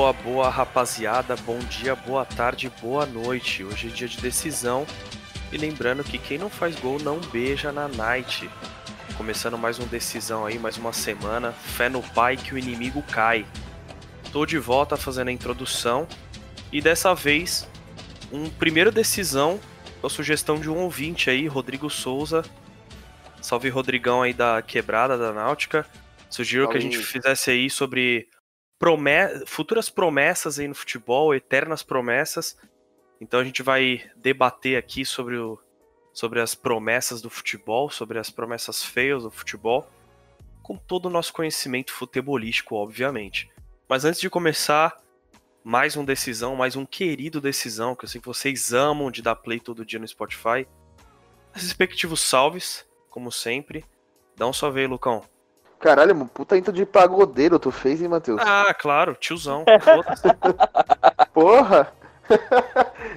Boa, boa rapaziada, bom dia, boa tarde, boa noite. Hoje é dia de decisão. E lembrando que quem não faz gol não beija na night. Começando mais uma decisão aí, mais uma semana. Fé no pai que o inimigo cai. Tô de volta fazendo a introdução. E dessa vez, um primeiro decisão, a sugestão de um ouvinte aí, Rodrigo Souza. Salve Rodrigão aí da Quebrada da Náutica. Sugeriu que a gente fizesse aí sobre futuras promessas aí no futebol, eternas promessas. Então a gente vai debater aqui sobre, o, sobre as promessas do futebol, sobre as promessas feias do futebol, com todo o nosso conhecimento futebolístico, obviamente. Mas antes de começar, mais um decisão, mais um querido decisão, que eu sei que vocês amam de dar play todo dia no Spotify. Respectivos salves, como sempre. Dá um salve aí, Lucão. Caralho, um puta intro de pagodeiro tu fez, hein, Matheus? Ah, claro, tiozão. Porra!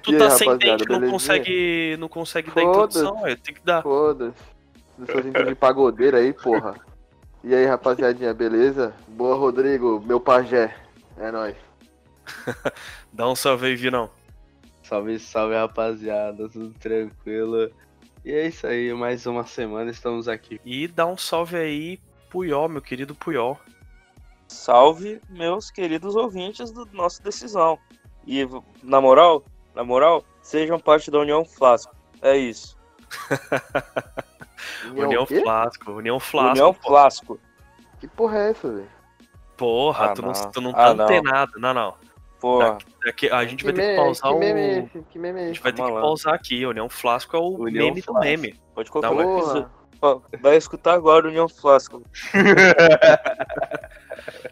Tu tá sem dente, não consegue, não consegue dar introdução, velho. Tem que dar. Foda-se. Seus intro de pagodeiro aí, porra. E aí, rapaziadinha, beleza? Boa, Rodrigo, meu pajé. É nóis. Dá um salve aí, Vinão. Salve, salve, rapaziada. Tudo tranquilo. E é isso aí, mais uma semana estamos aqui. E dá um salve aí Puyol, meu querido Puyol. Salve, meus queridos ouvintes do nosso decisão. E na moral, na moral, sejam parte da União Flasco. É isso. União Flasco, União Flasco. União Flasco. Que porra é essa, velho? Porra, ah, tu, não, tu não ah, tá ah, antenado, não, não. Porra. Daqui, daqui, a gente que vai ter que pausar que o. Meme é esse? Que meme é esse? A gente vai ter que pausar aqui. União Flasco é o União meme Flasco. do meme. Pode colocar um episódio. Vai escutar agora o União Flasco.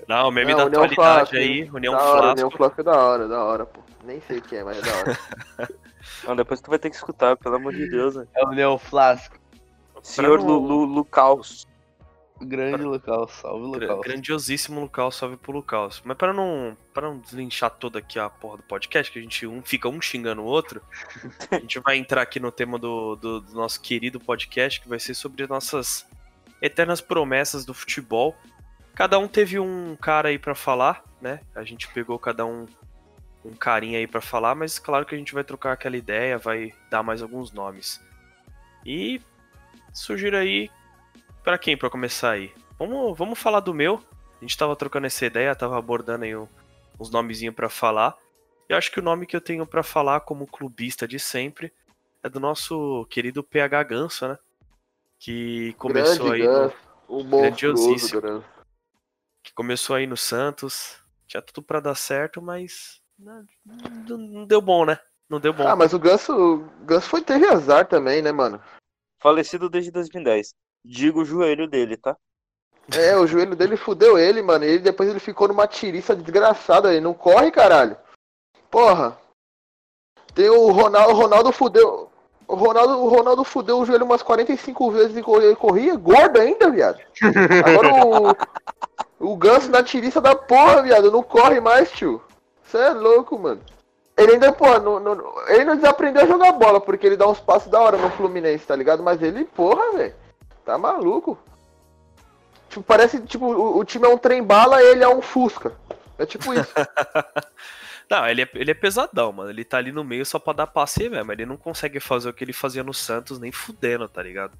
Não, o meme não, da União atualidade Flasco, aí, União da hora, Flasco. União Flasco é da hora, da hora, pô. Nem sei o que é, mas é da hora. Não, depois tu vai ter que escutar, pelo amor de Deus. Né? É o União Flasco. Senhor Lu, Lu, Lucaus. Grande Lucas, salve Lucas. Grandiosíssimo Lucas, salve pro Lucas. Mas para não, para não deslinchar toda aqui a porra do podcast, que a gente um, fica um xingando o outro, a gente vai entrar aqui no tema do, do, do nosso querido podcast, que vai ser sobre nossas eternas promessas do futebol. Cada um teve um cara aí para falar, né? A gente pegou cada um um carinha aí para falar, mas claro que a gente vai trocar aquela ideia, vai dar mais alguns nomes. E sugiro aí para quem para começar aí? Vamos, vamos falar do meu. A gente tava trocando essa ideia, tava abordando aí uns nomezinhos para falar. Eu acho que o nome que eu tenho para falar como clubista de sempre é do nosso querido PH Ganso, né? Que começou Grande aí Ganso, no... grandiosíssimo. Que começou aí no Santos. Tinha tudo para dar certo, mas não, não, deu bom, né? Não deu bom. Ah, mas o Ganso, o Ganso foi teve azar também, né, mano? Falecido desde 2010. Digo o joelho dele, tá? É, o joelho dele fudeu ele, mano. E depois ele ficou numa tiriça desgraçada. Ele não corre, caralho. Porra. Tem o Ronaldo, o Ronaldo fudeu. O Ronaldo, o Ronaldo fudeu o joelho umas 45 vezes e corria, corria gordo ainda, viado. Agora o, o Ganso na tiriça da porra, viado. Não corre mais, tio. Você é louco, mano. Ele ainda, porra, não, não, ele não desaprendeu a jogar bola, porque ele dá uns passos da hora no Fluminense, tá ligado? Mas ele, porra, velho. Tá maluco? Tipo, parece, tipo, o, o time é um trem-bala e ele é um Fusca. É tipo isso. não, ele é, ele é pesadão, mano. Ele tá ali no meio só pra dar passe mesmo. Ele não consegue fazer o que ele fazia no Santos, nem fudendo, tá ligado?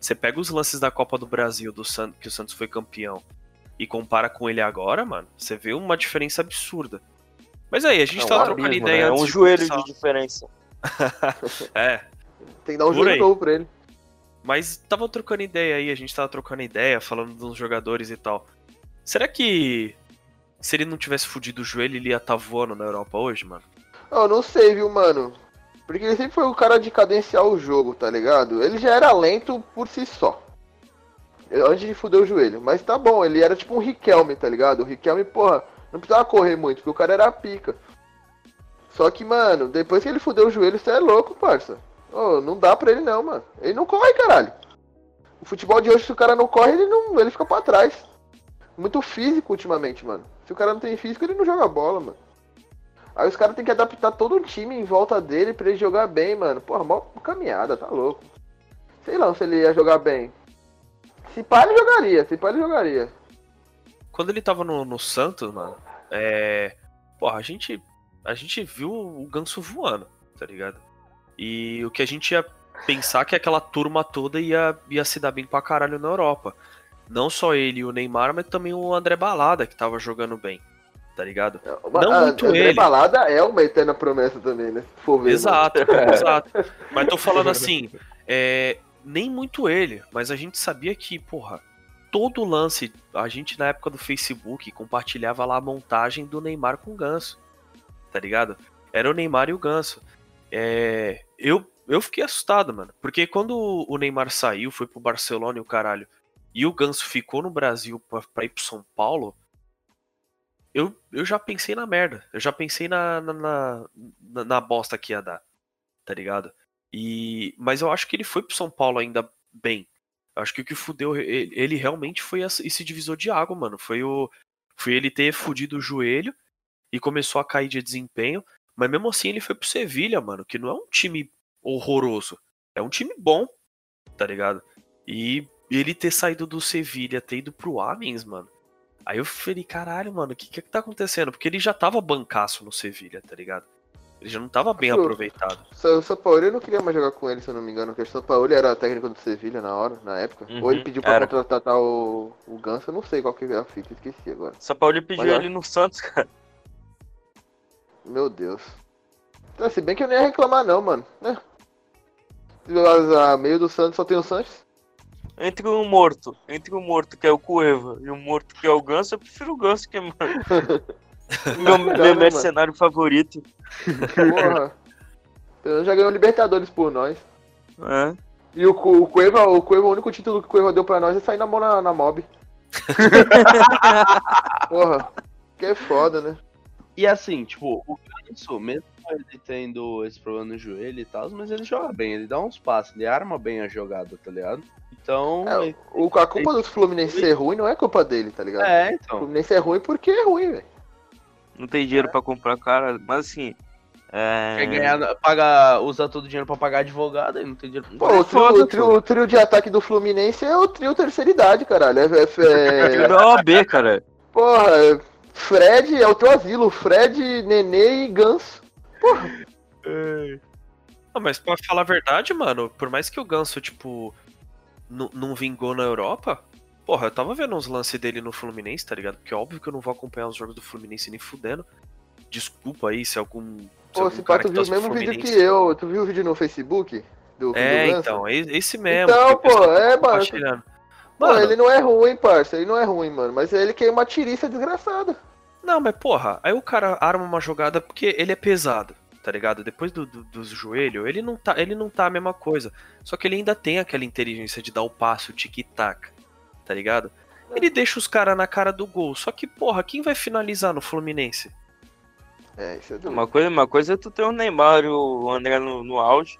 Você pega os lances da Copa do Brasil, do Santos, que o Santos foi campeão, e compara com ele agora, mano, você vê uma diferença absurda. Mas aí, a gente é tava trocando abismo, ideia. Né? É um joelho de diferença. é. Tem que dar um joelho novo pra ele. Mas tava trocando ideia aí, a gente tava trocando ideia, falando dos jogadores e tal. Será que se ele não tivesse fudido o joelho, ele ia estar tá voando na Europa hoje, mano? Eu não sei, viu, mano? Porque ele sempre foi o cara de cadenciar o jogo, tá ligado? Ele já era lento por si só. Antes de fuder o joelho. Mas tá bom, ele era tipo um Riquelme, tá ligado? O Riquelme, porra, não precisava correr muito, porque o cara era pica. Só que, mano, depois que ele fudeu o joelho, você é louco, parça. Oh, não dá pra ele não, mano. Ele não corre, caralho. O futebol de hoje, se o cara não corre, ele não. ele fica pra trás. Muito físico ultimamente, mano. Se o cara não tem físico, ele não joga bola, mano. Aí os caras têm que adaptar todo o time em volta dele pra ele jogar bem, mano. Porra, mó caminhada, tá louco. Sei lá se ele ia jogar bem. Se pá, ele jogaria. Se pá, ele jogaria. Quando ele tava no, no Santos, mano, é porra, a gente, a gente viu o Ganso voando, tá ligado? E o que a gente ia pensar que aquela turma toda ia, ia se dar bem pra caralho na Europa. Não só ele e o Neymar, mas também o André Balada, que tava jogando bem, tá ligado? Não Ah, muito André ele. Balada é uma eterna promessa também, né? Se for ver, mano. Exato, exato. Mas tô falando assim, é, nem muito ele, mas a gente sabia que, porra, todo lance, a gente na época do Facebook compartilhava lá a montagem do Neymar com o Ganso, tá ligado? Era o Neymar e o Ganso. É, eu, eu fiquei assustado, mano, porque quando o Neymar saiu, foi pro Barcelona e o caralho, e o Ganso ficou no Brasil pra, pra ir pro São Paulo, eu, eu já pensei na merda. Eu já pensei na, na, na, na- bosta que ia dar. Tá ligado? E, mas eu acho que ele foi pro São Paulo ainda bem. Eu acho que o que fudeu ele, ele realmente foi esse divisor de água, mano. Foi o foi ele ter fudido o joelho e começou a cair de desempenho. Mas mesmo assim ele foi pro Sevilha, mano, que não é um time horroroso. É um time bom, tá ligado? E ele ter saído do Sevilha, ter ido pro Amiens, mano. Aí eu falei, caralho, mano, o que que tá acontecendo? Porque ele já tava bancaço no Sevilha, tá ligado? Ele já não tava bem Acho- aproveitado. O São Paulo eu não queria mais jogar com ele, se eu não me engano, porque o São Paulo era técnico do Sevilha na hora, na época. Uhum, Ou ele pediu pra era. contratar o, o Ganso, eu não sei qual que é a fita, esqueci agora. São Paulo pediu Mas, ó. ele no Santos, cara. Meu Deus. Então, se bem que eu nem ia reclamar não, mano. Né? A, a meio do Santos só tem o Santos. Entre um morto, entre o morto que é o Cueva e o morto que é o Ganso, eu prefiro o Ganso, que é meu, meu, né, meu mercenário favorito. Porra. Menos já ganhou Libertadores por nós. É. E o, o Cueva, o Cueva, o único título que o Cueva deu pra nós é sair na mão na, na mob. Porra. Que é foda, né? E assim, tipo, o Ganso, mesmo ele tendo esse problema no joelho e tal, mas ele joga bem, ele dá uns passes, ele arma bem a jogada, tá ligado? Então. É, ele- o, a culpa do Fluminense ser ruim não é culpa dele, tá ligado? É, O então. Fluminense é ruim porque é ruim, velho. Não tem dinheiro pra comprar cara, mas assim. É... Quer ganhar, paga, usar todo o dinheiro pra pagar advogado, aí não tem dinheiro Pô, pra o trio, o, trio, o trio de ataque do Fluminense é o trio terceira idade, caralho. É, é- Trio da OAB, cara. porra, é- Fred é o teu asilo. Fred, Nenê e Ganso. Não, mas pra falar a verdade, mano, por mais que o Ganso, tipo, não vingou na Europa, porra, eu tava vendo uns lances dele no Fluminense, tá ligado? Porque é óbvio que eu não vou acompanhar os jogos do Fluminense nem fudendo. Desculpa aí se algum. Se Pô, algum se pá, tu viu o mesmo vídeo que eu. Tu viu o vídeo no Facebook? Do, É, do então, é esse mesmo. Então, pô, tá é, mano. Mano, ele não é ruim, parça. Ele não é ruim, mano. Mas ele que é uma tiriça desgraçada. Não, mas porra, aí o cara arma uma jogada porque ele é pesado, tá ligado? Depois do, do, do joelho, ele não, tá, ele não tá a mesma coisa. Só que ele ainda tem aquela inteligência de dar o passo, o tic-tac, tá ligado? Ele deixa os caras na cara do gol. Só que, porra, quem vai finalizar no Fluminense? É, isso é doido. Uma coisa, uma coisa é tu ter o Neymar e o André no, no auge,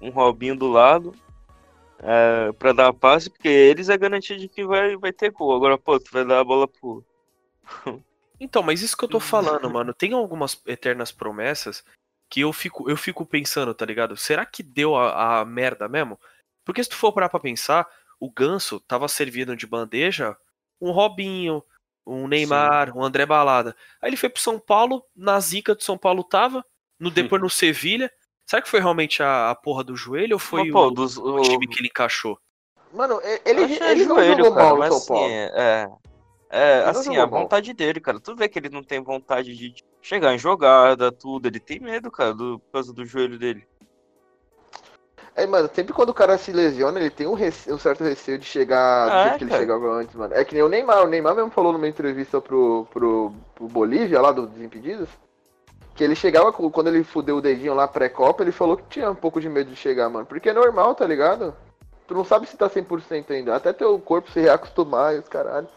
um Robinho do lado, é, pra dar passe, porque eles é garantia de que vai, vai ter gol. Agora, pô, tu vai dar a bola pro. Então, mas isso que eu tô falando, mano. Tem algumas eternas promessas que eu fico, eu fico pensando, tá ligado? Será que deu a, a merda mesmo? Porque se tu for parar pra pensar, o Ganso tava servindo de bandeja um Robinho, um Neymar, um André Balada. Aí ele foi pro São Paulo, na zica do São Paulo tava, no, depois no Sevilha. Será que foi realmente a, a porra do joelho ou foi Mas, pô, o, dos, o time que ele encaixou? Mano, ele, é ele não joelho, jogou cara, mal no São assim, Paulo. É, é Ele assim, a mal. vontade dele, cara. Tu vê que ele não tem vontade de chegar em jogada, tudo. Ele tem medo, cara, do, por causa do joelho dele. É, mano, sempre quando o cara se lesiona, ele tem um, rece- um certo receio de chegar do Ah, jeito que ele cara. chegava antes, mano. É que nem o Neymar. O Neymar mesmo falou numa entrevista pro, pro, pro Bolívia, lá do Desimpedidos, que ele chegava, quando ele fudeu o dedinho lá pré-copa, ele falou que tinha um pouco de medo de chegar, mano. Porque é normal, tá ligado? Tu não sabe se tá 100% ainda. Até teu corpo se reacostumar e os caralho.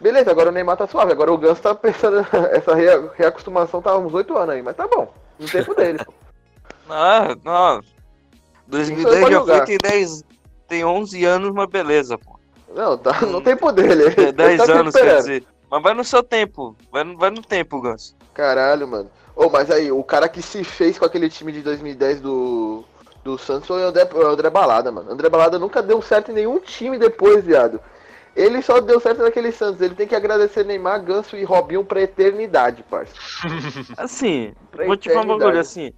Beleza, agora o Neymar tá suave. Agora o Ganso tá pensando. Essa rea- reacostumação tá há uns 8 anos aí, mas tá bom. No tempo dele. pô. Ah, não. Isso 2010 pode já foi, tem 10. Tem 11 anos, mas beleza, pô. Não, tá no tempo dele. É Ele 10 tá anos, quer dizer. Mas vai no seu tempo. Vai no, vai no tempo, Ganso. Caralho, mano. Ô, mas aí, o cara que se fez com aquele time de 2010 do, do Santos foi o André, o André Balada, mano. André Balada nunca deu certo em nenhum time depois, viado. Ele só deu certo naquele Santos. Ele tem que agradecer Neymar, Ganso e Robinho pra eternidade, parça. Assim, Pra vou te falar um bagulho eternidade. assim.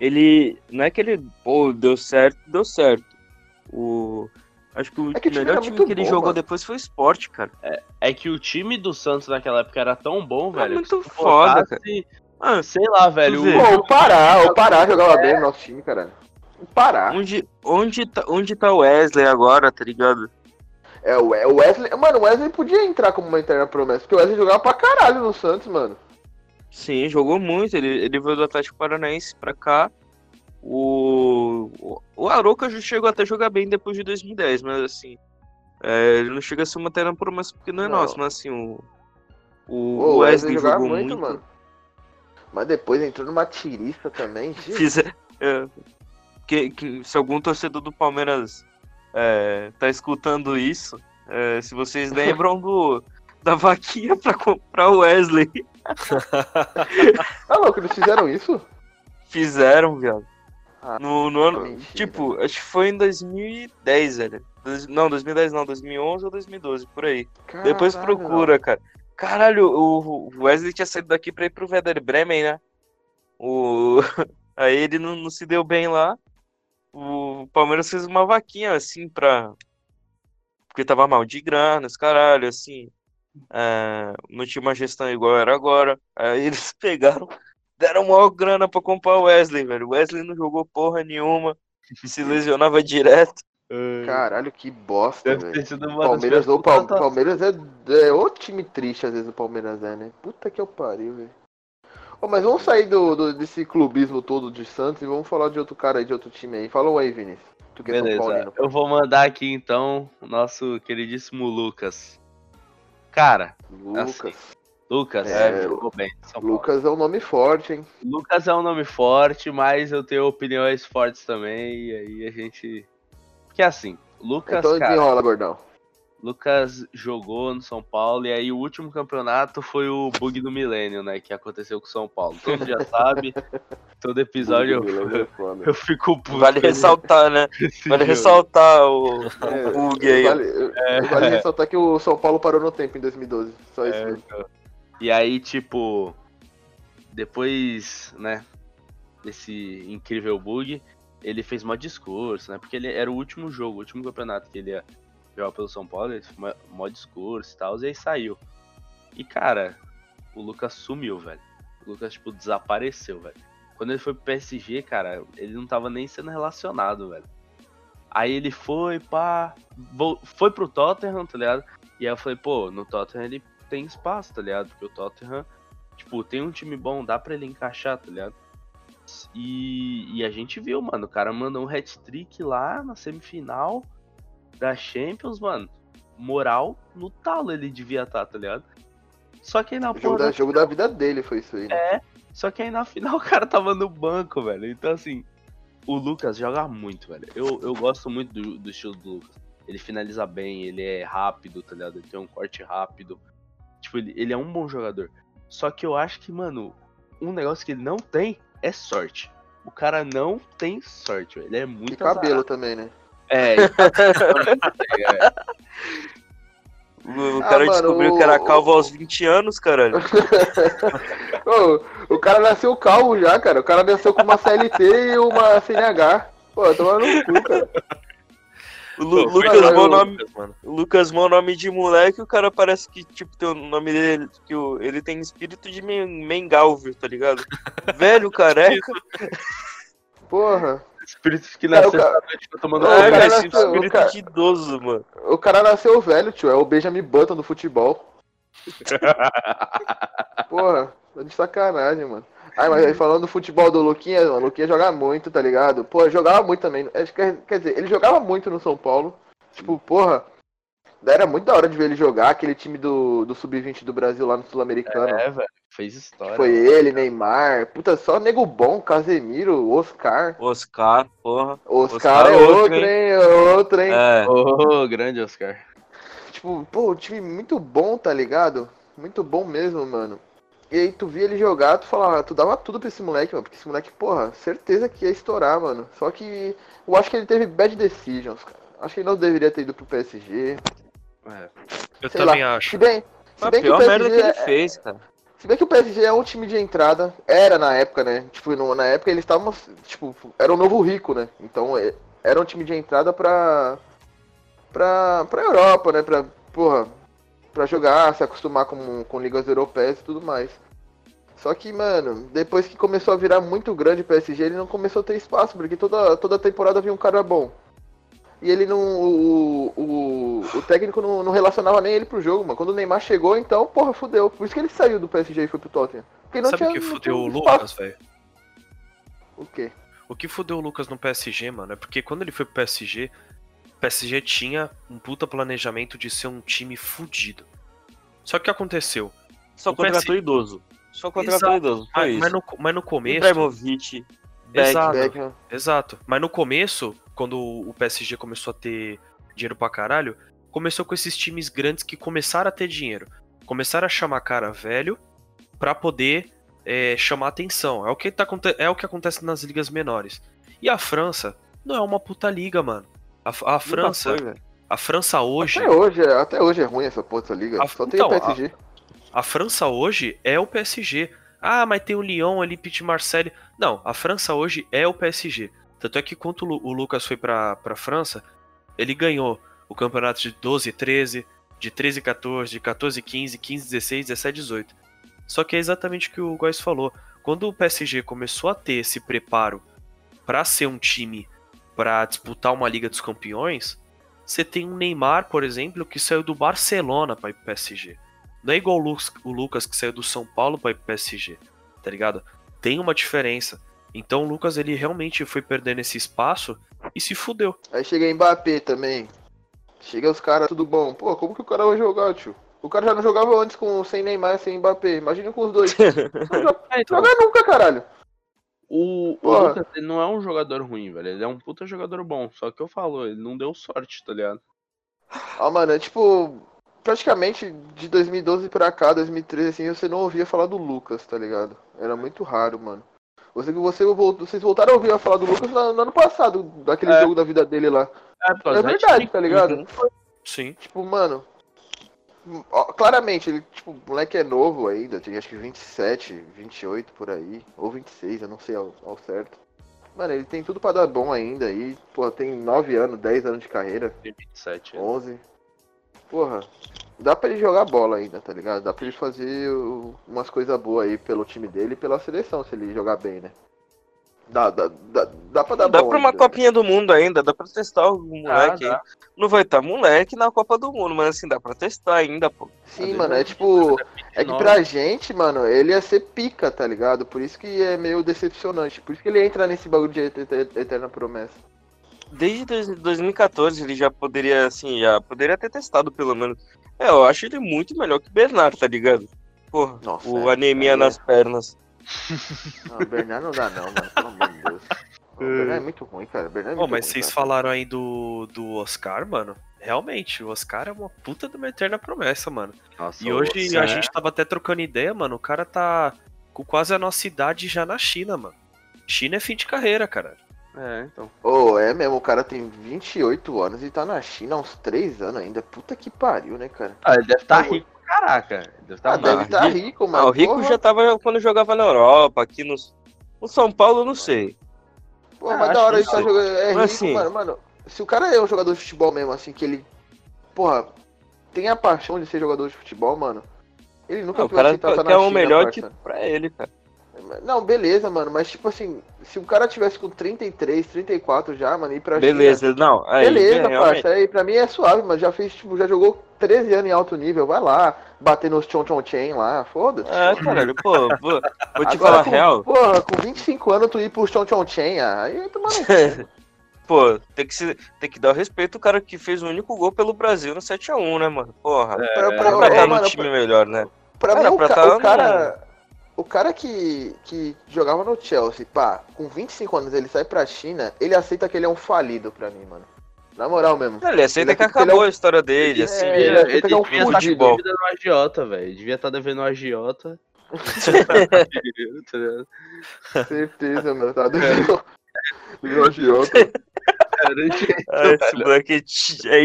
Ele. Não é que ele. Pô, deu certo, deu certo. O. Acho que o É que o time melhor time muito que ele bom, jogou mano. depois foi o Sport, cara. É que o time do Santos naquela época era tão bom, É velho. muito que se foda, botasse, Ah, Sei lá, velho. vê. o- Pô, o Pará, o Pará jogava bem no nosso time, caralho. O Pará. onde, onde, tá, onde tá o Wesley agora, tá ligado? É, o We- o Wesley. Mano, o Wesley podia entrar como uma interna promessa, porque o Wesley jogava pra caralho no Santos, mano. Sim, jogou muito. Ele, ele veio do Atlético Paranaense pra cá. O, o- Aroca já chegou até a jogar bem depois de 2010, mas assim. é, ele não chega a ser uma terra promessa porque não é Não. nosso, mas assim, o, o Wesley, jogava jogou muito, muito. mano. Mas depois entrou numa tirista também. Fiz, é, que, que- se algum torcedor do Palmeiras é, tá escutando isso, é, se vocês lembram do, da vaquinha pra comprar o Wesley, Ah, louco, eles fizeram isso? fizeram, viado. Ah, No, no ano, mentira. tipo, acho que foi em 2010, velho. Não, 2010 não, 2011 ou 2012, por aí. Depois Caralho, procura, cara. Caralho, o o Wesley tinha saído daqui pra ir pro Werder Bremen, né? O... Aí ele não, não se deu bem lá. O Palmeiras fez uma vaquinha, assim, pra... Porque tava mal de grana, os caralho, assim. É, Não tinha uma gestão igual era agora. Aí eles pegaram, deram maior grana pra comprar o Wesley, velho. O Wesley não jogou porra nenhuma. Se lesionava direto. não. Caralho, que bosta, Deve velho. ter sido uma das Palmeiras, ou. Palmeiras é, é outro time triste, às vezes o Palmeiras é, né? Puta que eu pariu, velho. Mas vamos sair do, do- desse clubismo todo de Santos e vamos falar de outro cara aí, de outro time aí. Fala um aí, Vinícius. Tu que é Beleza, Paulino. eu vou mandar aqui então o nosso queridíssimo Lucas. Cara, Lucas. Lucas É, jogou bem. Lucas é um nome forte, hein? Lucas é um nome forte, mas eu tenho opiniões fortes também, e aí a gente. Que é assim, Lucas, então cara, desenrola, gordão. Lucas jogou no São Paulo, e aí o último campeonato foi o bug do milênio, né? Que aconteceu com o São Paulo. Todo mundo já sabe, todo episódio eu, É foda. eu fico puto. Vale ressaltar, né? Vale ressaltar o, É, o bug aí. Vale, vale ressaltar que o São Paulo parou no tempo em 2012. Só isso É, mesmo. então. E aí, tipo, depois, né, desse incrível bug, ele fez mó discurso, né? Porque ele era o último jogo, o último campeonato que ele ia jogar pelo São Paulo, ele fez mó- discurso e tal, e aí saiu. E, cara, o Lucas sumiu, velho. O Lucas, tipo, desapareceu, velho. Quando ele foi pro PSG, cara, ele não tava nem sendo relacionado, velho. Aí ele foi, pá, foi pro Tottenham, tá ligado? E aí eu falei, pô, no Tottenham ele tem espaço, tá ligado? Porque o Tottenham, tipo, tem um time bom, dá pra ele encaixar, tá ligado? E, e a gente viu, mano, o cara mandou um hat-trick lá na semifinal da Champions, mano. Moral no talo ele devia estar, tá ligado? Só que aí na O jogo da, da jogo da vida dele foi isso aí, né? só que aí na final o cara tava no banco, velho. Então, assim, o Lucas joga muito, velho. Eu, eu gosto muito do, do estilo do Lucas. Ele finaliza bem, ele é rápido, tá ligado? Ele tem um corte rápido. Tipo, ele, ele é um bom jogador. Só que eu acho que, mano, um negócio que ele não tem é sorte. O cara não tem sorte, velho. Ele é E muito cabelo também, né? É, é. O, Ah, cara mano, descobriu o- que era calvo aos 20 anos, caralho. Ô, o cara nasceu calvo já, cara. O cara nasceu com uma CLT e uma CNH. Pô, toma no cu, cara. O Lu- Pô, Lucas eu- nome, Lucas, mano. o Lucas nome de moleque, o cara parece que, tipo, tem o nome dele, que o, ele tem espírito de men- Mengalvio, tá ligado? Velho, careca. Porra. Espírito que Cara, o nasceu cara- essa noite, ficou tomando É, cara cara, esse nasceu- espírito cara- de idoso, mano. O cara nasceu velho, tio. É o Benjamin Button do futebol. Porra, tá de sacanagem, mano. Ai, mas aí falando do futebol do Luquinha, mano, o Luquinha joga muito, tá ligado? Pô, jogava muito também. Quer dizer, ele jogava muito no São Paulo. Tipo, porra, era muito da hora de ver ele jogar, aquele time do, do Sub-20 do Brasil lá no Sul-Americano. É, velho. Fez história. Foi ele, Neymar, puta, só nego bom, Casemiro, Oscar. Oscar, porra. Oscar, Oscar é outro, outro, hein? É outro, hein? É, Ô, grande Oscar. Tipo, pô, um time muito bom, tá ligado? Muito bom mesmo, mano. E aí tu via ele jogar, tu falava, tu dava tudo pra esse moleque, mano. Porque esse moleque, porra, certeza que ia estourar, mano. Só que eu acho que ele teve bad decisions, cara. Acho que ele não deveria ter ido pro PSG. É. Eu Sei também lá. acho. Se bem, se A bem que o pior merda que PSG ele é, fez, cara. se bem que o PSG é um time de entrada, era na época, né? Tipo, na época eles estavam, tipo, era o novo rico, né? Então, é, era um time de entrada pra pra, pra Europa, né? Pra, porra, pra jogar, se acostumar com, com ligas europeias e tudo mais. Só que, mano, depois que começou a virar muito grande o PSG, ele não começou a ter espaço, porque toda, toda temporada vinha um cara bom. E ele não. O, o, o técnico não, não relacionava nem ele pro jogo, mano. Quando o Neymar chegou, então, porra, fudeu. Por isso que ele saiu do PSG e foi pro Tottenham. Porque não Sabe o tinha, que fudeu o. Lucas, velho? O quê? O que fudeu o Lucas no PSG, mano, é porque quando ele foi pro PSG, o PSG tinha um puta planejamento de ser um time fudido. Só que o que aconteceu? Só O contratou idoso. Só contratou Exato. idoso. Foi Mas, isso. mas no, mas no começo. Ibrahimovic, Beck, Exato. Beckham. Exato. Mas no começo, quando o PSG começou a ter dinheiro pra caralho, começou com esses times grandes que começaram a ter dinheiro. Começaram a chamar cara velho pra poder é, chamar atenção. É o, que tá, é o que acontece nas ligas menores. E a França não é uma puta liga, mano. A, a França, foi, a França hoje, Até hoje, é- até hoje é ruim essa dessa liga. A- Só tem então, o PSG. a França hoje é o PSG. Ah, mas tem o Lyon ali, Pete Marseille. Não, a França hoje é o PSG. Tanto é que quando o Lu- o Lucas foi pra, pra França, ele ganhou o campeonato de 12 e 13, de 13 e 14, de 14 e 15, 15 e 16, 17 e 18. Só que é exatamente o que o Góis falou. Quando o PSG começou a ter esse preparo pra ser um time pra disputar uma Liga dos Campeões, você tem um Neymar, por exemplo, que saiu do Barcelona pra ir pro PSG. Não é igual o Lucas, o Lucas que saiu do São Paulo para ir pro PSG, tá ligado? Tem uma diferença. Então o Lucas ele realmente foi perdendo esse espaço e se fudeu. Aí chega Mbappé também. Chega os caras, tudo bom. Pô, como que o cara vai jogar, tio? O cara já não jogava antes com sem Neymar, sem Mbappé. Imagina com os dois. Não joga, joga nunca, caralho. O, o. Lucas ele não é um jogador ruim, velho. Ele é um puta jogador bom. Só que eu falo, ele não deu sorte, tá ligado? Ah, mano, é tipo. Praticamente de 2012 pra cá, 2013, assim, você não ouvia falar do Lucas, tá ligado? Era muito raro, mano. Você, você, vocês voltaram a ouvir falar do Lucas no, no ano passado, daquele É. jogo da vida dele lá. É, É verdade, tá ligado? Uhum. Sim. Tipo, mano. ó, Claramente, ele, tipo, o moleque é novo ainda, tem acho que 27, 28 por aí, ou 26, eu não sei ao, ao certo. Mano, ele tem tudo pra dar bom ainda aí, pô, tem 9 anos, 10 anos de carreira, 27, é. 11. Porra, dá pra ele jogar bola ainda, tá ligado? Dá pra ele fazer umas coisas boas aí pelo time dele e pela seleção, se ele jogar bem, né? Dá, dá, dá, dá pra dar Dá bom pra uma ainda. copinha do mundo ainda, dá pra testar o moleque. dá. Não vai estar moleque na Copa do Mundo, mas assim, dá pra testar ainda, pô. Sim, Às mano, vezes é tipo. É que nove. pra gente, mano, ele ia ser pica, tá ligado? Por isso que é meio decepcionante. Por isso que ele entra nesse bagulho de et- et- eterna promessa. Desde dois- 2014 ele já poderia, assim, já poderia ter testado pelo menos. É, eu acho ele muito melhor que o Bernard, tá ligado? Porra, Nossa, o é, anemia é. nas pernas. Não, o Bernard não dá, não, mano. Pelo amor de Deus. O Bernard é muito ruim, cara. O é muito mas ruim, vocês cara. falaram aí do, do Oscar, mano. Realmente, o Oscar é uma puta de uma eterna promessa, mano. Nossa, E hoje Oscar- a gente tava até trocando ideia, mano. O cara tá com quase a nossa idade já na China, mano. China é fim de carreira, cara. É, então. Ô, é mesmo, o cara tem 28 anos e tá na China há uns 3 anos ainda. Puta que pariu, né, cara? Ah, ele deve estar Tá rico, caraca. Deve estar Ah, mal. deve estar rico, mano. Ah, o Rico Porra. já tava quando jogava na Europa, aqui no, no São Paulo, eu não sei. Pô, Ah, mas da hora ele tá jogando. É rico, Mas assim- mano, mano. Se o cara é um jogador de futebol mesmo, assim, que ele. Porra, tem a paixão de ser jogador de futebol, mano. Ele nunca Ah, o cara quer tá na o China, melhor parça. tipo pra ele, cara. Não, beleza, mano, mas tipo assim, se o cara tivesse com 33, 34 já, mano, ir pra China. Beleza, não. Aí, Beleza, realmente. parça, aí pra mim é suave, mas já fez, tipo, já jogou 13 anos em alto nível, vai lá, bater nos chon chon chen lá, foda-se. É, caralho, pô, vou, vou te Agora, falar com, real. Porra, com 25 anos tu ir pro chon chon chen, aí eu tomar no cu. Pô, tem que, se, tem que dar o respeito ao cara que fez o único gol pelo Brasil no 7x1, né, mano? Porra. Pra, Era pra, pra ô, estar mano, time melhor, né? Pra Era mim, o, pra ca- tá o cara. O cara que, que jogava no Chelsea, pá, com 25 anos ele sai pra China, ele aceita que ele é um falido pra mim, mano. Na moral mesmo. Ele aceita Ele que é- ele é acabou um- a história dele, ele assim. é- Ele, ele ele, é um devia estar dívida no agiota, velho. Devia estar devendo no agiota. Certeza, meu. Tá doido. Virou agiota. Cara, esse moleque é ti- é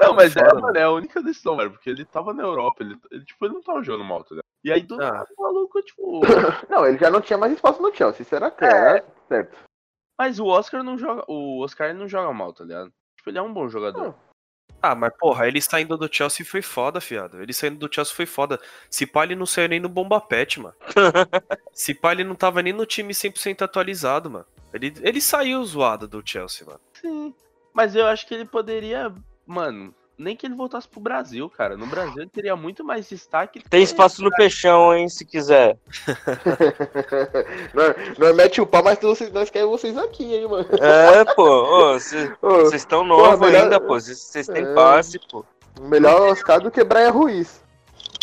Não, mas é, mano, é a única decisão, velho. Porque ele tava na Europa, ele, ele, tipo, ele não tava jogando mal, tá ligado? E aí do Ah. maluco, tipo. Não, ele já não tinha mais espaço no Chelsea, isso era claro, era certo. Mas o Oscar não joga. O Oscar ele não joga mal, tá ligado? Tipo, ele é um bom jogador. Ah, mas porra, ele saindo do Chelsea foi foda, fiado. Ele saindo do Chelsea foi foda. Se pá, ele não saiu nem no Bomba Pet, mano. Se pá, ele não tava nem no time 100% atualizado, mano. Ele, ele saiu zoado do Chelsea, mano. Sim. Mas eu acho que ele poderia. Mano, nem que ele voltasse pro Brasil, cara. No Brasil ele teria muito mais destaque. Tem espaço no peixão, hein, se quiser. nós, nós mete o pau, mas vocês, nós queremos vocês aqui, hein, mano. É, pô. ô, Vocês estão novos ainda, pô. Vocês vocês têm É. passe, pô. melhor Oscar do que Brian Ruiz.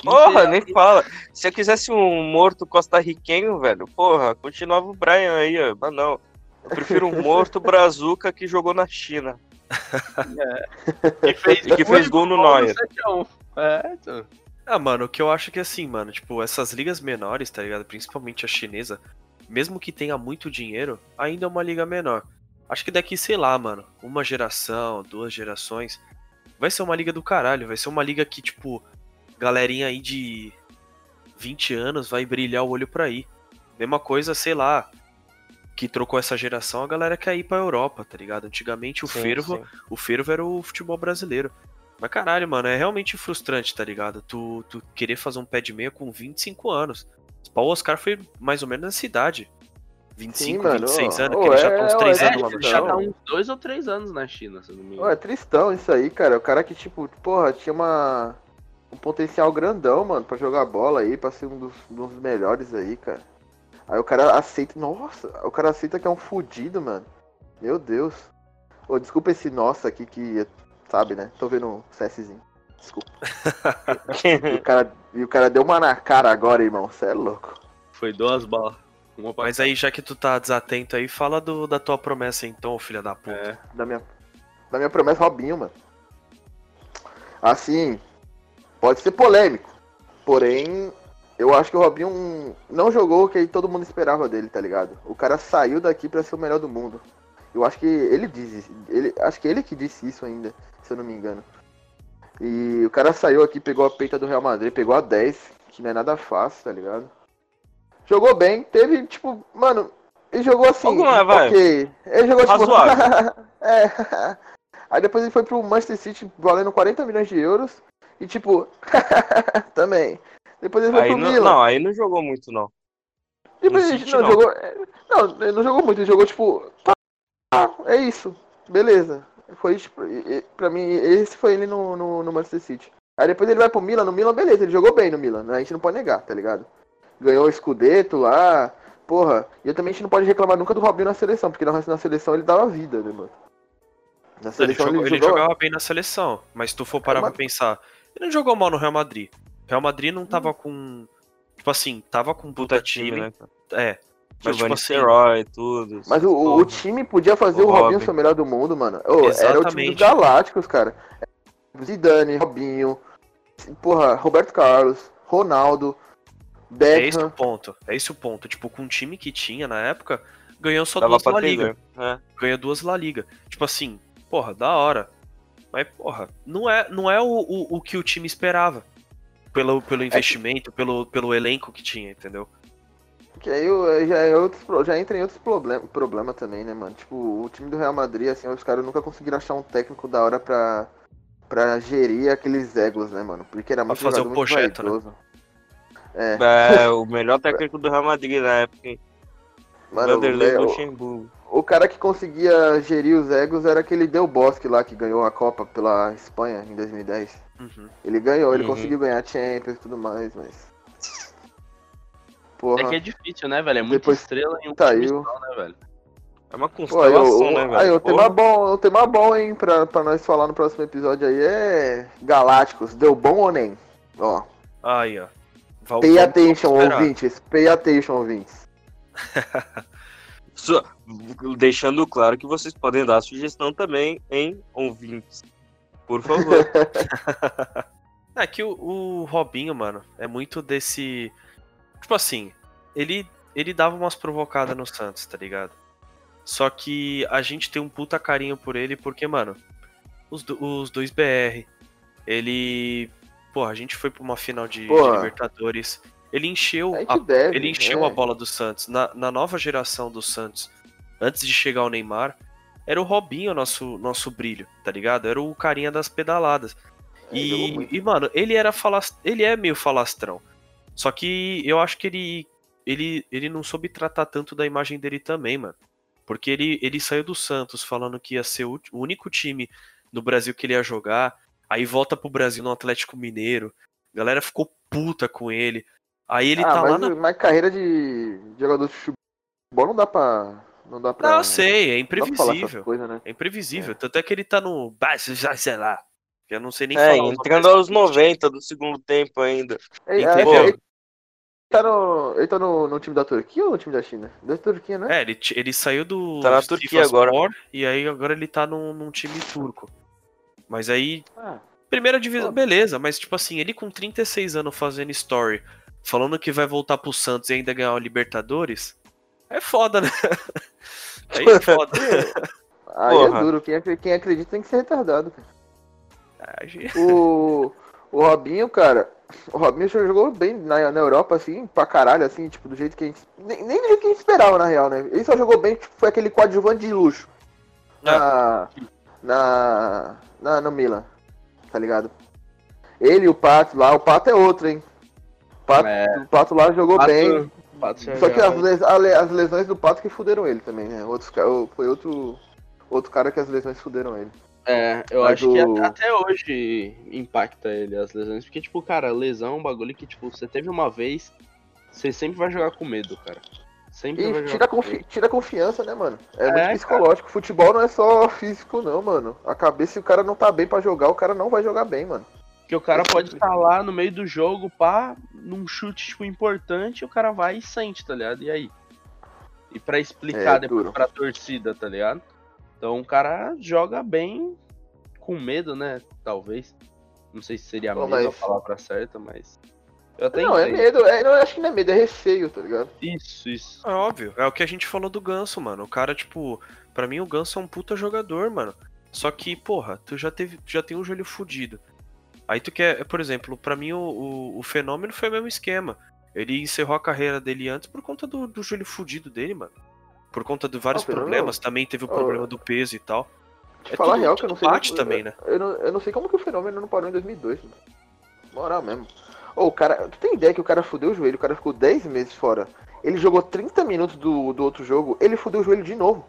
Porra, nem fala. Se eu quisesse um morto costarriquenho, velho, porra, continuava o Brian aí, ó. Mas não. Eu prefiro um morto brazuca que jogou na China. Que fez, E que fez gol no Neuer. 7x1. É, então. Ah, mano, o que eu acho que assim, mano, tipo, essas ligas menores, tá ligado? Principalmente a chinesa, mesmo que tenha muito dinheiro, ainda é uma liga menor. Acho que daqui, sei lá, mano, uma geração, duas gerações, vai ser uma liga do caralho, vai ser uma liga que, tipo, galerinha aí de 20 anos vai brilhar o olho pra ir. Mesma coisa, sei lá, que trocou essa geração, a galera quer ir pra Europa, tá ligado? Antigamente o Sim, fervo sim. o fervo era o futebol brasileiro. Mas caralho, mano, é realmente frustrante, tá ligado? Tu, tu querer fazer um pé de meia com 25 anos. O Oscar foi mais ou menos nessa idade. 25, mano, 26 ó, anos, que ele já tá uns é, 3 é, anos lá ele no já tá uns dois ou três anos na China, se eu não me Ô, engano. é tristão isso aí, cara. O cara que, tipo, porra, tinha uma. Um potencial grandão, mano, pra jogar bola aí, pra ser um dos, dos melhores aí, cara. Aí o cara aceita. Nossa, o cara aceita que é um fudido, mano. Meu Deus. Ô, desculpa esse nossa aqui que. Sabe, né? Tô vendo um CSzinho. Desculpa. E o cara, e o cara deu uma na cara agora, irmão. Cê é louco. Foi duas balas. Mas aí, já que tu tá desatento aí, fala do, da tua promessa então, filha da puta. É. Da minha, da minha promessa, Robinho, mano. Assim, pode ser polêmico. Porém, eu acho que o Robinho não jogou o que todo mundo esperava dele, tá ligado? O cara saiu daqui pra ser o melhor do mundo. Eu acho que ele diz, ele, acho que ele que disse isso ainda, se eu não me engano. E o cara saiu aqui, pegou a peita do Real Madrid, pegou a 10, que não é nada fácil, tá ligado? Jogou bem, teve, tipo, mano, ele jogou assim, Alguma, vai. ok. Ele jogou, tipo, é. Aí depois ele foi pro Manchester City valendo 40 milhões de euros. E tipo, também. Depois ele foi Aí pro não, Milan. não, aí não jogou muito, não. Depois no ele City, não, não. jogou. é, Não, ele não jogou muito, ele jogou tipo. Tá, é isso. Beleza. Foi tipo. Pra mim, esse foi ele no, no, no Manchester City. Aí depois ele vai pro Milan, no Milan, beleza, ele jogou bem no Milan, né? A gente não pode negar, tá ligado? Ganhou o Scudetto lá. Porra, e eu também a gente não pode reclamar nunca do Robinho na seleção, porque na, na seleção ele dava vida, né, mano? Na Ele, seleção jogou- ele, ele jogou. jogava bem na seleção, mas se tu for parar É, mas- pra pensar, ele não jogou mal no Real Madrid. O Real Madrid não tava com. Tipo assim, tava com um puta, Puta time. time, né? É. Mas, Giovanni tipo assim, Seroy, tudo. Mas o, o time podia fazer O o, Robinho Robin. ser o melhor do mundo, mano. Ô, era o time Exatamente. dos Galácticos, cara. Zidane, Robinho, porra, Roberto Carlos, Ronaldo, É esse o Beckham. ponto. É esse o ponto. Tipo, com o time que tinha na época, ganhou só Dava duas La Liga. né? É. Ganhou duas La Liga. Tipo assim, porra, da hora. Mas, porra, não é, não é o, o, o que o time esperava. Pelo, pelo investimento, pelo, pelo elenco que tinha, entendeu? Que aí o- já, é outros, já entra em outros problemas problema também, né, mano? Tipo, o time do Real Madrid, assim, os caras nunca conseguiram achar um técnico da hora pra, pra gerir aqueles egos, né, mano? Porque era muito fazer jogador o muito projeto, né? É, É, o melhor técnico do Real Madrid na época, mano, Vanderlei o, Luxemburgo. o cara que conseguia gerir os egos era aquele Del Bosque lá, que ganhou a Copa pela Espanha em 2010. Uhum. Ele ganhou, ele Uhum. conseguiu ganhar Champions e tudo mais, mas. Porra. É que é difícil, né, velho? É muita Depois estrela em um tá aí. só, né, velho? É uma Pô, aí, constelação, o, né, aí, velho? o tema bom, o tema bom, hein, pra, pra nós falar no próximo episódio aí é Galácticos. Deu bom ou nem? Ó, Aí, ó. Pay attention, ouvintes. Pay attention, ouvintes. Deixando claro que vocês podem dar sugestão também em ouvintes. Por favor. É que o, o Robinho, mano, é muito desse. Tipo assim, ele ele dava umas provocadas no Santos, tá ligado? Só que a gente tem um puta carinho por ele, porque, mano, os, do- os dois BR, ele. Pô, a gente foi pra uma final de, de. Libertadores. Ele encheu, A deve. ele encheu é. a bola do Santos. Na, na nova geração do Santos, antes de chegar o Neymar, era o Robinho nosso, nosso brilho, tá ligado? Era o carinha das pedaladas. É, E, e, mano, ele era falas... ele é meio falastrão. Só que eu acho que ele, ele, ele não soube tratar tanto da imagem dele também, mano. Porque ele, ele saiu do Santos falando que ia ser o, único time no Brasil que ele ia jogar. Aí volta pro Brasil no Atlético Mineiro. A galera ficou puta com ele. Aí ele ah, tá mas, lá na. mas carreira de de jogador de futebol não dá pra. Não dá pra. Não, eu sei, é imprevisível. coisas, né? É imprevisível. Tanto é que ele tá no. Sei lá. Eu não sei nem É, falar. entrando aos desse time. 90 do segundo tempo ainda. Ele, Entendeu? é, ele tá, no, ele tá no, no time da Turquia ou no time da China? Da Turquia, né? É, ele, ele saiu do Tá na Turquia agora. e aí agora ele tá num, num time turco. Mas aí, Ah, primeira divisão, beleza, mas tipo assim, ele com 36 anos fazendo story, falando que vai voltar pro Santos e ainda ganhar o Libertadores, é foda, né? Aí é foda. aí Porra. é duro. Quem, quem acredita tem que ser retardado, cara. Aí- O, o Robinho, cara. O Robinho jogou bem na, na Europa, assim, pra caralho, assim, tipo, do jeito que a gente. Nem, nem do jeito que a gente esperava, na real, né? Ele só jogou bem, tipo, foi aquele coadjuvante de luxo. Na. Na. na no Milan. Tá ligado? Ele e o Pato lá, o Pato é outro, hein? O Pato, É. o Pato lá jogou Pato- bem. Pato Só que as, as lesões do Pato que fuderam ele também, né? Outros, foi outro. Outro cara que as lesões fuderam ele. É, eu Mas acho que o- até, hoje impacta ele as lesões. Porque, tipo, cara, lesão é um bagulho que, tipo, você teve uma vez, você sempre vai jogar com medo, cara. Sempre E tira, confi tira confiança, né, mano? É, É, muito cara. psicológico. Futebol não é só físico, não, mano. A cabeça, se o cara não tá bem pra jogar, o cara não vai jogar bem, mano. Porque o cara pode estar lá no meio do jogo, pá, num chute, tipo, importante, o cara vai e sente, tá ligado? E aí? E pra explicar É, depois duro. pra torcida, tá ligado? Então o cara joga bem com medo, né? Talvez. Não sei se seria Pô, medo a mas- palavra certa, mas. Eu até não, é entendo. medo. É, não, eu acho que não é medo, é receio, tá ligado? Isso, isso. É óbvio, é o que a gente falou do Ganso, mano. O cara, tipo, pra mim o Ganso é um puta jogador, mano. Só que, porra, tu já teve, já tem um joelho fudido. Aí tu quer, por exemplo, pra mim o, o, o fenômeno foi o mesmo esquema. Ele encerrou a carreira dele antes por conta do, do joelho fudido dele, mano. Por conta de vários Ah, problemas, também teve o Ah, problema do peso e tal. Te É falar tudo- real que eu não sei. bate como- também, né? Eu não, eu não sei como que o fenômeno não parou em 2002, mano. Moral mesmo. Ô, o cara. Tu tem ideia que o cara fudeu o joelho, o cara ficou 10 meses fora. Ele jogou 30 minutos do, do outro jogo, ele fudeu o joelho de novo.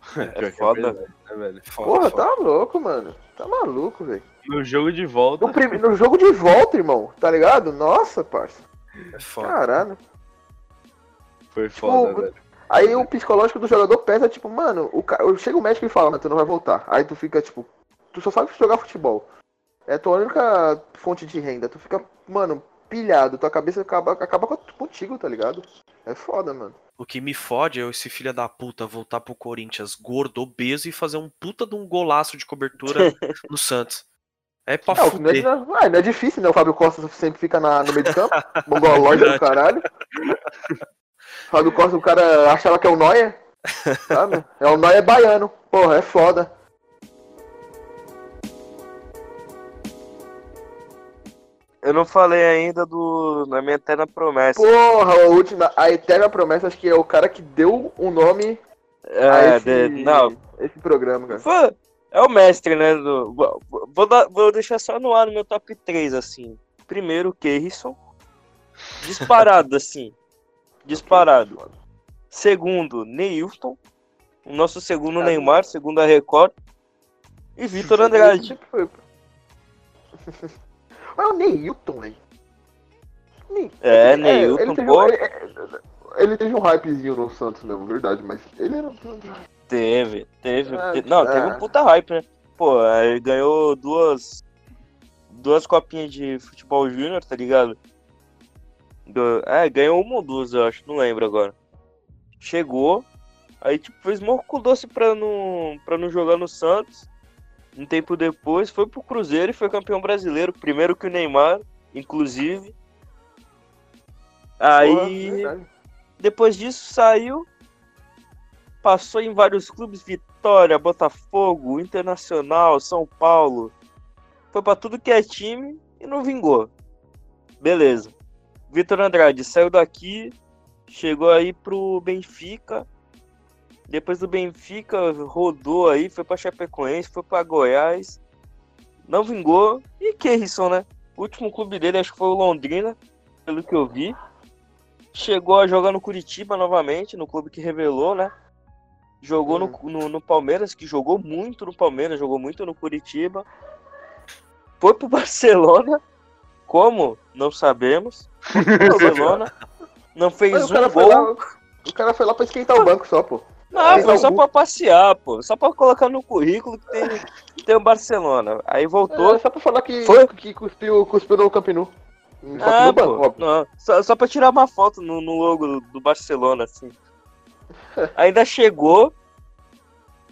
Pior que foda, verdade, né, velho? Foda, Porra, foda. tá louco, mano. Tá maluco, velho. No jogo de volta. No, prim- no jogo de volta, irmão, tá ligado? Nossa, parça. É foda. Caralho. Foi foda, Tipo, velho. Aí o psicológico do jogador pesa, tipo, mano, o ca... chega o médico e fala, "Mano, tu não vai voltar. Aí tu fica, tipo, tu só sabe jogar futebol. É tua única fonte de renda. Tu fica, mano, pilhado, tua cabeça acaba, acaba contigo, tá ligado? É foda, mano. O que me fode é esse filho da puta voltar pro Corinthians gordo, obeso e fazer um puta de um golaço de cobertura no Santos. É pra Não, não, é, fuder. não, ah, não é difícil, né? O Fábio Costa sempre fica na, no meio de campo, mongolóide do caralho. Fábio Costa, o cara achava que é o Noia, sabe? É o Noia baiano. Porra, é foda. Eu não falei ainda do na minha eterna promessa. Porra, a última, a eterna promessa, acho que é o cara que deu o nome a é, esse, de- não, esse programa, cara. Foi- é o mestre, né? do- vou, vou dar- vou deixar só no ar no meu top 3, assim. Primeiro, Keirson. Disparado, assim. Disparado. Segundo, Neilton. O nosso segundo Neymar, segundo a Record. E Vitor Andrade. Mas o Neilton, velho. Ne- É, ele Neilton, teve, pô. ele, ele teve um hypezinho no Santos mesmo, verdade, mas ele era. Teve, teve. Ah, te- Não, teve ah. um puta hype, né? Pô, ele ganhou duas. Duas copinhas de futebol júnior, tá ligado? Do- É, ganhou uma ou duas, eu acho, não lembro agora. Chegou, aí tipo, fez morco doce pra não, pra não jogar no Santos. Um tempo depois foi pro Cruzeiro e foi campeão brasileiro, primeiro que o Neymar, inclusive. Aí. Depois disso saiu, passou em vários clubes, Vitória, Botafogo, Internacional, São Paulo. Foi pra tudo que é time e não vingou. Beleza. Vitor Andrade saiu daqui, chegou aí pro Benfica. Depois do Benfica, rodou aí, foi pra Chapecoense, foi pra Goiás. Não vingou. E Kerrisson, né? O último clube dele acho que foi o Londrina, pelo que eu vi. Chegou a jogar no Curitiba novamente, no clube que revelou, né? Jogou no, no, no Palmeiras, que jogou muito no Palmeiras, jogou muito no Curitiba. Foi pro Barcelona. Como? Não sabemos. Foi pro Barcelona. Não fez Mas o um foi gol. lá. O cara foi lá pra esquentar o banco só, pô. Não, foi só pra passear, pô. Só pra colocar no currículo que tem, que tem o Barcelona. Aí voltou. É, só pra falar que, Foi? que cuspiu, cuspiu no Camp Nou. Só que Ah, no pô, não, só, só pra tirar uma foto no, no logo do, Barcelona, assim. Ainda chegou,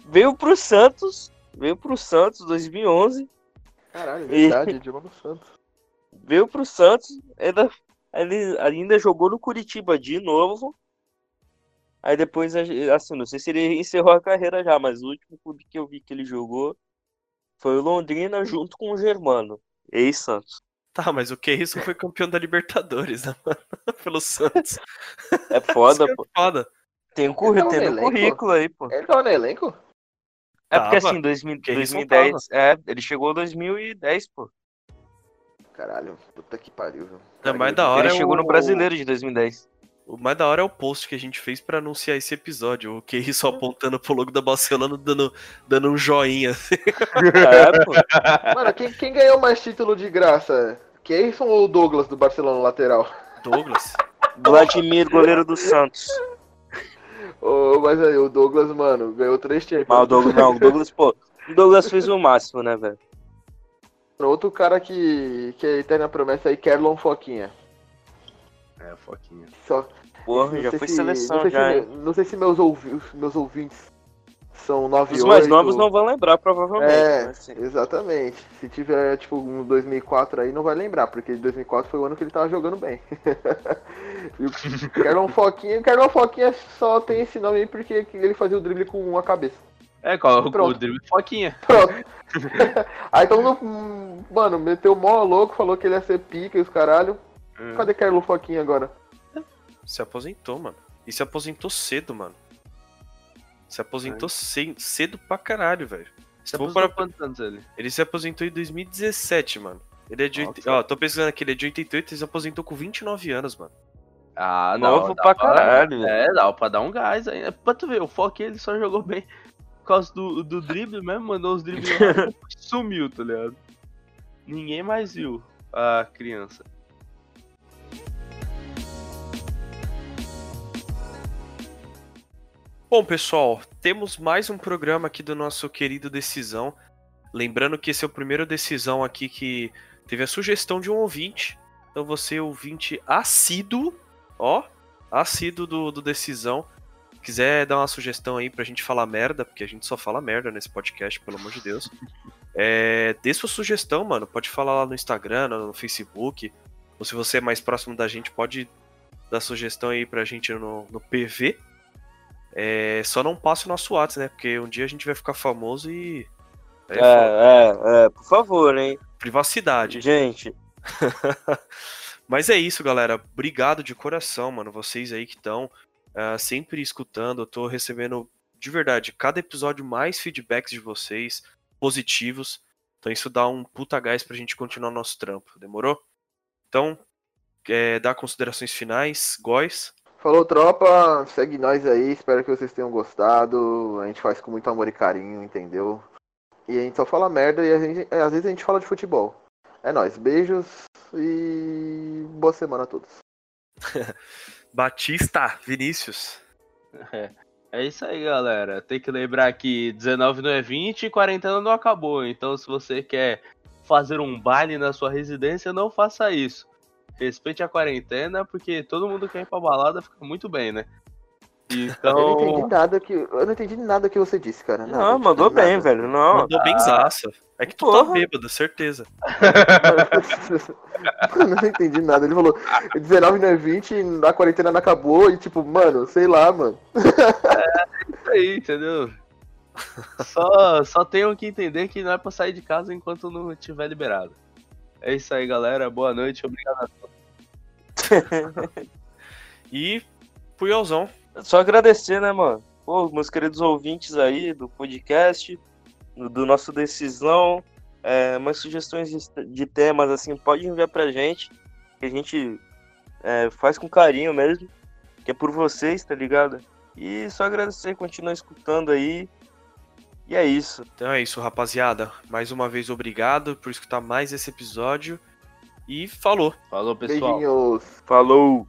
veio pro Santos, veio pro Santos 2011, Caralho, é E- verdade, Diogo Santos. veio pro Santos, ainda, ele ainda jogou no Curitiba de novo. Aí depois, assim, não sei se ele encerrou a carreira já, mas o último clube que eu vi que ele jogou foi o Londrina junto com o Germano, ex-Santos. Tá, mas o Kerrisson foi campeão da Libertadores, né, mano? Pelo Santos. É foda, que pô. é foda. Tem um tem no elenco? currículo aí, pô. Ele tava no elenco? É porque Tava. assim, 2000, Kerrisson 2010, é, ele chegou em 2010, pô. Caralho, puta que pariu, viu. É mais da hora Ele é chegou o- no Brasileiro de 2010. O mais da hora é o post que a gente fez pra anunciar esse episódio. O Kerrisson apontando pro logo da Barcelona, dando, dando um joinha. É, pô. Mano, quem, quem ganhou mais título de graça? Keirson ou o Douglas do Barcelona lateral? Douglas. Vladimir, goleiro do Santos. Ô, mas aí, o Douglas, mano, ganhou três Champions. Mas o Douglas, não, o Douglas, pô. O Douglas fez o máximo, né, velho? Outro cara que, que é eterna promessa aí, Kerlon Foquinha. É, foquinha. Só, Porra, não já sei foi se- seleção não sei já, se? Não sei se meus, ouvi, meus ouvintes são 9 Os mais novos não vão lembrar, provavelmente. É, assim, exatamente. Se tiver, tipo, um 2004 aí, não vai lembrar, porque 2004 foi o ano que ele tava jogando bem. o Kerlon Foquinha, o Kerlon Foquinha só tem esse nome aí porque ele fazia o drible com a cabeça. É, qual o drible foquinha. Pronto. aí todo mundo, hum, mano, meteu mó louco, falou que ele ia ser pica e os caralho. Hum. Cadê Kerlon Foquinha agora? Se aposentou, mano. E se aposentou cedo, mano. Se aposentou ce- cedo pra caralho, velho. Vou aposentou para- quantos anos ele? Ele se aposentou em 2017, mano. Ele é de. Nossa. Ó, tô pesquisando aqui, ele é de 88 e se aposentou com 29 anos, mano. Ah, Novo dá pra caralho, velho. É, dá pra dar um gás aí. É, Pra tu ver, o Foque ele só jogou bem por causa do, do drible mesmo, mandou os dribles lá e sumiu, tá ligado? Ninguém mais viu a criança. Bom, pessoal, temos mais um programa aqui do nosso querido Decisão. Lembrando que esse é o primeiro Decisão aqui que teve a sugestão de um ouvinte. Então você, ouvinte assíduo, ó, assíduo do, do Decisão, quiser dar uma sugestão aí pra gente falar merda, porque a gente só fala merda nesse podcast, pelo amor de Deus. É, dê sua sugestão, mano. Pode falar lá no Instagram, no Facebook. Ou se você é mais próximo da gente, pode dar sugestão aí pra gente no, no PV. É, só não passe o nosso WhatsApp, né? Porque um dia a gente vai ficar famoso e. é. É, é, é, por favor, hein? Privacidade. Gente, Mas é isso, galera. Obrigado de coração, mano. Vocês aí que estão sempre escutando. Eu tô recebendo, de verdade, cada episódio mais feedbacks de vocês, positivos. Então isso dá um puta gás pra gente continuar nosso trampo. Demorou? Então, é, dar considerações finais. Góis. Falou, tropa. Segue nós aí. Espero que vocês tenham gostado. A gente faz com muito amor e carinho, entendeu? E a gente só fala merda e a gente, é, às vezes a gente fala de futebol. É nóis. Beijos e boa semana a todos. Batista, Vinícius. É, é isso aí, galera. Tem que lembrar que 19 não é 20 e quarentena não acabou. Então, se você quer fazer um baile na sua residência, não faça isso. Respeite a quarentena, porque todo mundo quer ir pra balada, fica muito bem, né? Eu não entendi Então, nada que. Eu não entendi nada que você disse, cara. Nada, Não, mandou nada. bem, velho. Não. Mandou benzaço. É que tu tá Porra. bêbado, certeza. Eu não entendi nada. Ele falou 19 não é 20, a quarentena não acabou e tipo, mano, sei lá, mano. isso aí, entendeu? Só, só tenham que entender que não é pra sair de casa enquanto não estiver liberado. É isso aí, galera. Boa noite. Obrigado a todos. E Puyolzão. Só agradecer, né, mano? Pô, meus queridos ouvintes aí do podcast, do, nosso Decisão, é, umas sugestões de, de temas, assim, pode enviar pra gente, que a gente é, faz com carinho mesmo, que é por vocês, tá ligado? E só agradecer, continuar escutando aí, e é isso. Então é isso, rapaziada. Mais uma vez, obrigado por escutar mais esse episódio. E falou! Falou, pessoal. Beijinhos. Falou!